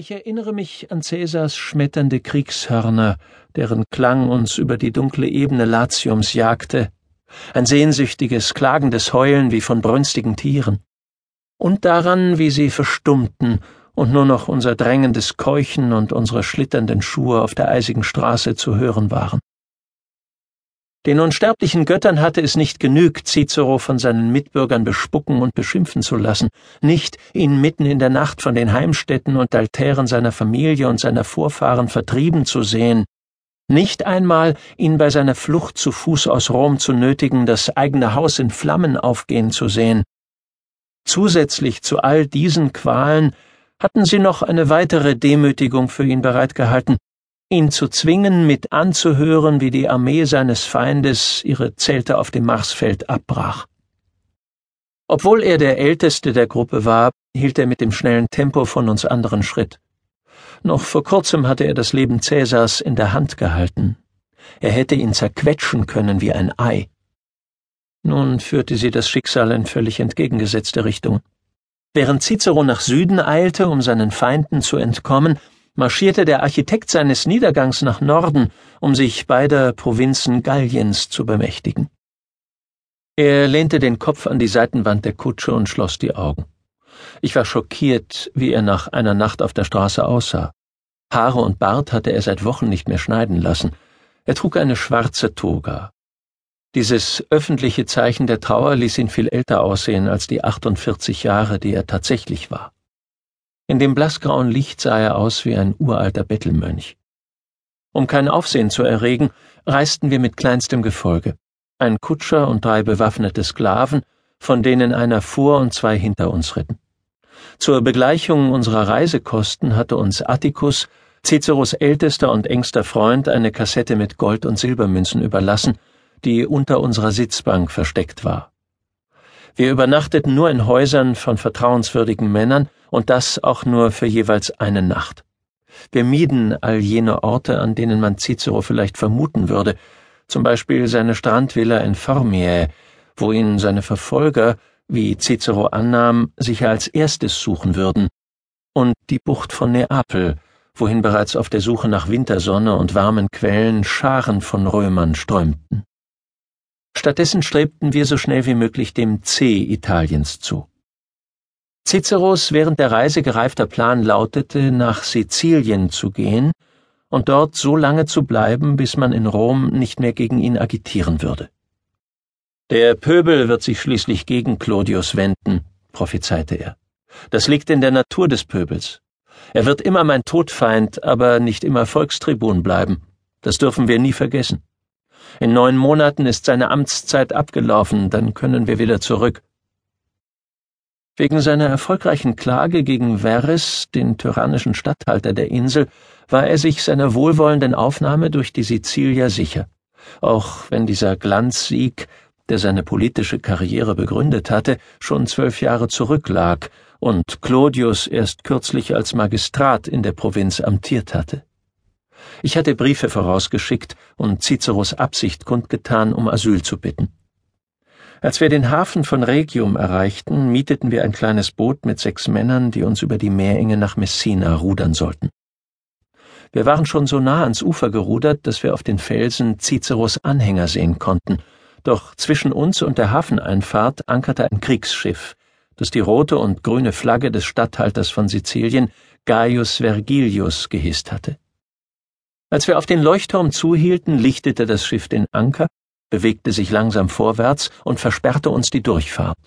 Ich erinnere mich an Cäsars schmetternde Kriegshörner, deren Klang uns über die dunkle Ebene Latiums jagte, ein sehnsüchtiges, klagendes Heulen wie von brünstigen Tieren, und daran, wie sie verstummten und nur noch unser drängendes Keuchen und unsere schlitternden Schuhe auf der eisigen Straße zu hören waren. Den unsterblichen Göttern hatte es nicht genügt, Cicero von seinen Mitbürgern bespucken und beschimpfen zu lassen, nicht ihn mitten in der Nacht von den Heimstätten und Altären seiner Familie und seiner Vorfahren vertrieben zu sehen, nicht einmal ihn bei seiner Flucht zu Fuß aus Rom zu nötigen, das eigene Haus in Flammen aufgehen zu sehen. Zusätzlich zu all diesen Qualen hatten sie noch eine weitere Demütigung für ihn bereitgehalten, ihn zu zwingen, mit anzuhören, wie die Armee seines Feindes ihre Zelte auf dem Marsfeld abbrach. Obwohl er der älteste der Gruppe war, hielt er mit dem schnellen Tempo von uns anderen Schritt. Noch vor kurzem hatte er das Leben Cäsars in der Hand gehalten. Er hätte ihn zerquetschen können wie ein Ei. Nun führte sie das Schicksal in völlig entgegengesetzte Richtung. Während Cicero nach Süden eilte, um seinen Feinden zu entkommen, marschierte der Architekt seines Niedergangs nach Norden, um sich beider Provinzen Galliens zu bemächtigen. Er lehnte den Kopf an die Seitenwand der Kutsche und schloss die Augen. Ich war schockiert, wie er nach einer Nacht auf der Straße aussah. Haare und Bart hatte er seit Wochen nicht mehr schneiden lassen. Er trug eine schwarze Toga. Dieses öffentliche Zeichen der Trauer ließ ihn viel älter aussehen als die 48 Jahre, die er tatsächlich war. In dem blassgrauen Licht sah er aus wie ein uralter Bettelmönch. Um kein Aufsehen zu erregen, reisten wir mit kleinstem Gefolge. Ein Kutscher und drei bewaffnete Sklaven, von denen einer vor und zwei hinter uns ritten. Zur Begleichung unserer Reisekosten hatte uns Atticus, Ciceros ältester und engster Freund, eine Kassette mit Gold- und Silbermünzen überlassen, die unter unserer Sitzbank versteckt war. Wir übernachteten nur in Häusern von vertrauenswürdigen Männern und das auch nur für jeweils eine Nacht. Wir mieden all jene Orte, an denen man Cicero vielleicht vermuten würde, zum Beispiel seine Strandvilla in Formiae, wo ihn seine Verfolger, wie Cicero annahm, sicher als erstes suchen würden, und die Bucht von Neapel, wohin bereits auf der Suche nach Wintersonne und warmen Quellen Scharen von Römern strömten. Stattdessen strebten wir so schnell wie möglich dem C Italiens zu. Ciceros während der Reise gereifter Plan lautete, nach Sizilien zu gehen und dort so lange zu bleiben, bis man in Rom nicht mehr gegen ihn agitieren würde. Der Pöbel wird sich schließlich gegen Clodius wenden, prophezeite er. Das liegt in der Natur des Pöbels. Er wird immer mein Todfeind, aber nicht immer Volkstribun bleiben. Das dürfen wir nie vergessen. In neun Monaten ist seine Amtszeit abgelaufen, dann können wir wieder zurück. Wegen seiner erfolgreichen Klage gegen Verres, den tyrannischen Statthalter der Insel, war er sich seiner wohlwollenden Aufnahme durch die Sizilier sicher, auch wenn dieser Glanzsieg, der seine politische Karriere begründet hatte, schon zwölf Jahre zurücklag und Clodius erst kürzlich als Magistrat in der Provinz amtiert hatte. Ich hatte Briefe vorausgeschickt und Ciceros Absicht kundgetan, um Asyl zu bitten. Als wir den Hafen von Regium erreichten, mieteten wir ein kleines Boot mit sechs Männern, die uns über die Meerenge nach Messina rudern sollten. Wir waren schon so nah ans Ufer gerudert, dass wir auf den Felsen Ciceros Anhänger sehen konnten, doch zwischen uns und der Hafeneinfahrt ankerte ein Kriegsschiff, das die rote und grüne Flagge des Statthalters von Sizilien, Gaius Vergilius, gehisst hatte. Als wir auf den Leuchtturm zuhielten, lichtete das Schiff den Anker, bewegte sich langsam vorwärts und versperrte uns die Durchfahrt.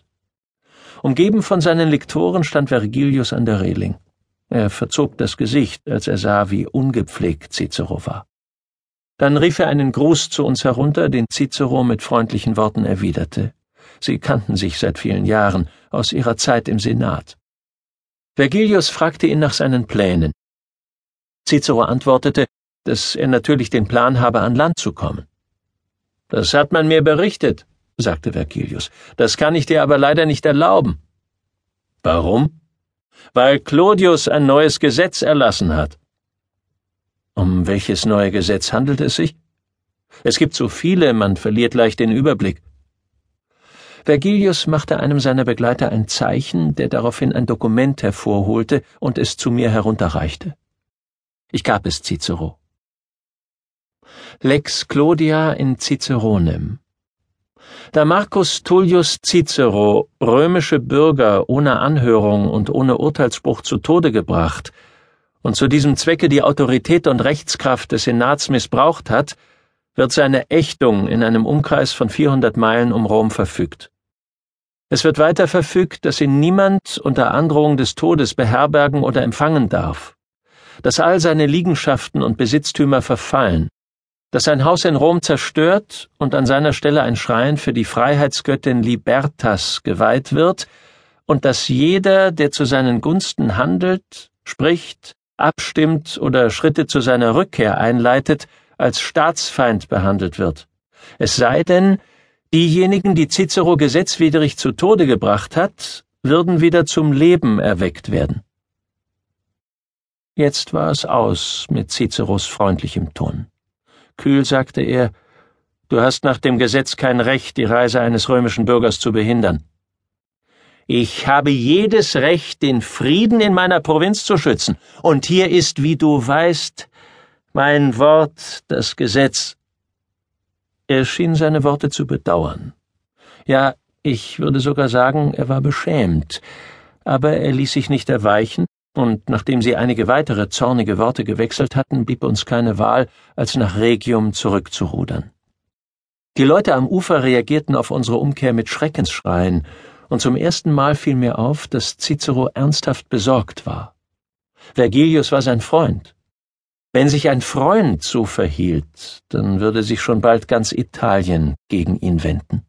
Umgeben von seinen Lektoren stand Vergilius an der Reling. Er verzog das Gesicht, als er sah, wie ungepflegt Cicero war. Dann rief er einen Gruß zu uns herunter, den Cicero mit freundlichen Worten erwiderte. Sie kannten sich seit vielen Jahren aus ihrer Zeit im Senat. Vergilius fragte ihn nach seinen Plänen. Cicero antwortete, dass er natürlich den Plan habe, an Land zu kommen. Das hat man mir berichtet, sagte Vergilius. Das kann ich dir aber leider nicht erlauben. Warum? Weil Clodius ein neues Gesetz erlassen hat. Um welches neue Gesetz handelt es sich? Es gibt so viele, man verliert leicht den Überblick. Vergilius machte einem seiner Begleiter ein Zeichen, der daraufhin ein Dokument hervorholte und es zu mir herunterreichte. Ich gab es Cicero. Lex Claudia in Ciceronem. Da Marcus Tullius Cicero römische Bürger ohne Anhörung und ohne Urteilsspruch zu Tode gebracht und zu diesem Zwecke die Autorität und Rechtskraft des Senats missbraucht hat, wird seine Ächtung in einem Umkreis von 400 Meilen um Rom verfügt. Es wird weiter verfügt, dass ihn niemand unter Androhung des Todes beherbergen oder empfangen darf, dass all seine Liegenschaften und Besitztümer verfallen, dass sein Haus in Rom zerstört und an seiner Stelle ein Schrein für die Freiheitsgöttin Libertas geweiht wird, und dass jeder, der zu seinen Gunsten handelt, spricht, abstimmt oder Schritte zu seiner Rückkehr einleitet, als Staatsfeind behandelt wird. Es sei denn, diejenigen, die Cicero gesetzwidrig zu Tode gebracht hat, würden wieder zum Leben erweckt werden. Jetzt war es aus mit Ciceros freundlichem Ton. Kühl sagte er, Du hast nach dem Gesetz kein Recht, die Reise eines römischen Bürgers zu behindern. Ich habe jedes Recht, den Frieden in meiner Provinz zu schützen, und hier ist, wie du weißt, mein Wort, das Gesetz. Er schien seine Worte zu bedauern. Ja, ich würde sogar sagen, er war beschämt, aber er ließ sich nicht erweichen, und nachdem sie einige weitere zornige Worte gewechselt hatten, blieb uns keine Wahl, als nach Regium zurückzurudern. Die Leute am Ufer reagierten auf unsere Umkehr mit Schreckensschreien, und zum ersten Mal fiel mir auf, dass Cicero ernsthaft besorgt war. Vergilius war sein Freund. Wenn sich ein Freund so verhielt, dann würde sich schon bald ganz Italien gegen ihn wenden.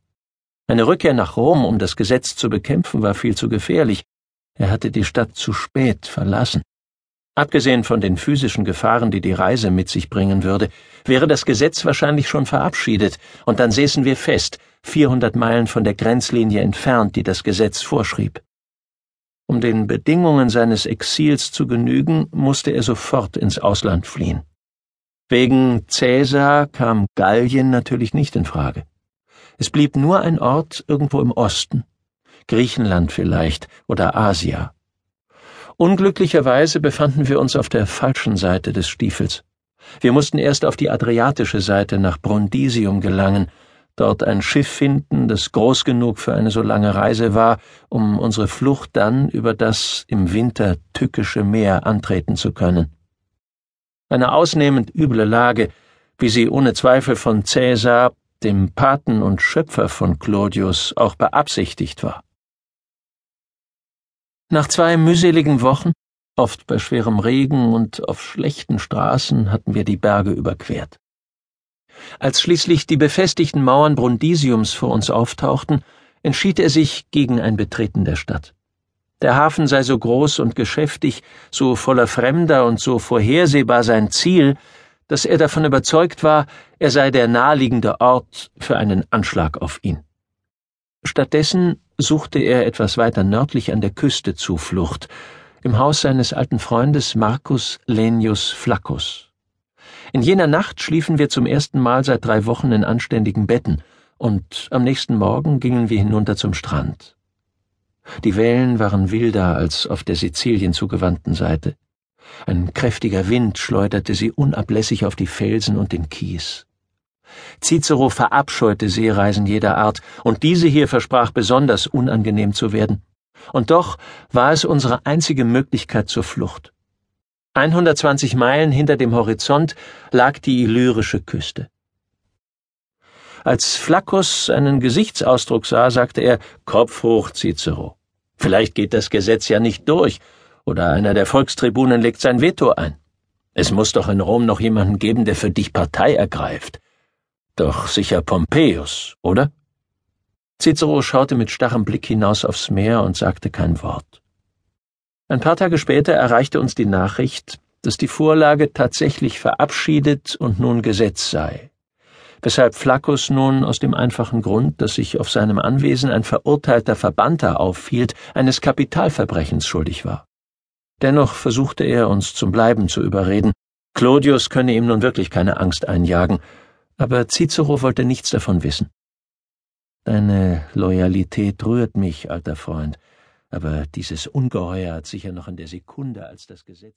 Eine Rückkehr nach Rom, um das Gesetz zu bekämpfen, war viel zu gefährlich, er hatte die Stadt zu spät verlassen. Abgesehen von den physischen Gefahren, die die Reise mit sich bringen würde, wäre das Gesetz wahrscheinlich schon verabschiedet, und dann säßen wir fest, 400 Meilen von der Grenzlinie entfernt, die das Gesetz vorschrieb. Um den Bedingungen seines Exils zu genügen, musste er sofort ins Ausland fliehen. Wegen Cäsar kam Gallien natürlich nicht in Frage. Es blieb nur ein Ort irgendwo im Osten, Griechenland vielleicht oder Asia. Unglücklicherweise befanden wir uns auf der falschen Seite des Stiefels. Wir mussten erst auf die adriatische Seite nach Brundisium gelangen, dort ein Schiff finden, das groß genug für eine so lange Reise war, um unsere Flucht dann über das im Winter tückische Meer antreten zu können. Eine ausnehmend üble Lage, wie sie ohne Zweifel von Cäsar, dem Paten und Schöpfer von Claudius, auch beabsichtigt war. Nach zwei mühseligen Wochen, oft bei schwerem Regen und auf schlechten Straßen, hatten wir die Berge überquert. Als schließlich die befestigten Mauern Brundisiums vor uns auftauchten, entschied er sich gegen ein Betreten der Stadt. Der Hafen sei so groß und geschäftig, so voller Fremder und so vorhersehbar sein Ziel, dass er davon überzeugt war, er sei der naheliegende Ort für einen Anschlag auf ihn. Stattdessen suchte er etwas weiter nördlich an der Küste Zuflucht, im Haus seines alten Freundes Marcus Lenius Flaccus. In jener Nacht schliefen wir zum ersten Mal seit drei Wochen in anständigen Betten, und am nächsten Morgen gingen wir hinunter zum Strand. Die Wellen waren wilder als auf der Sizilien zugewandten Seite. Ein kräftiger Wind schleuderte sie unablässig auf die Felsen und den Kies. Cicero verabscheute Seereisen jeder Art, und diese hier versprach besonders unangenehm zu werden. Und doch war es unsere einzige Möglichkeit zur Flucht. 120 Meilen hinter dem Horizont lag die illyrische Küste. Als Flaccus einen Gesichtsausdruck sah, sagte er Kopf hoch, Cicero. Vielleicht geht das Gesetz ja nicht durch, oder einer der Volkstribunen legt sein Veto ein. Es muss doch in Rom noch jemanden geben, der für dich Partei ergreift. Doch sicher Pompeius, oder? Cicero schaute mit starrem Blick hinaus aufs Meer und sagte kein Wort. Ein paar Tage später erreichte uns die Nachricht, dass die Vorlage tatsächlich verabschiedet und nun Gesetz sei, weshalb Flaccus nun aus dem einfachen Grund, dass sich auf seinem Anwesen ein verurteilter Verbannter aufhielt, eines Kapitalverbrechens schuldig war. Dennoch versuchte er, uns zum Bleiben zu überreden. Claudius könne ihm nun wirklich keine Angst einjagen, aber Cicero wollte nichts davon wissen. Deine Loyalität rührt mich, alter Freund, aber dieses Ungeheuer hat sicher noch in der Sekunde, als das Gesetz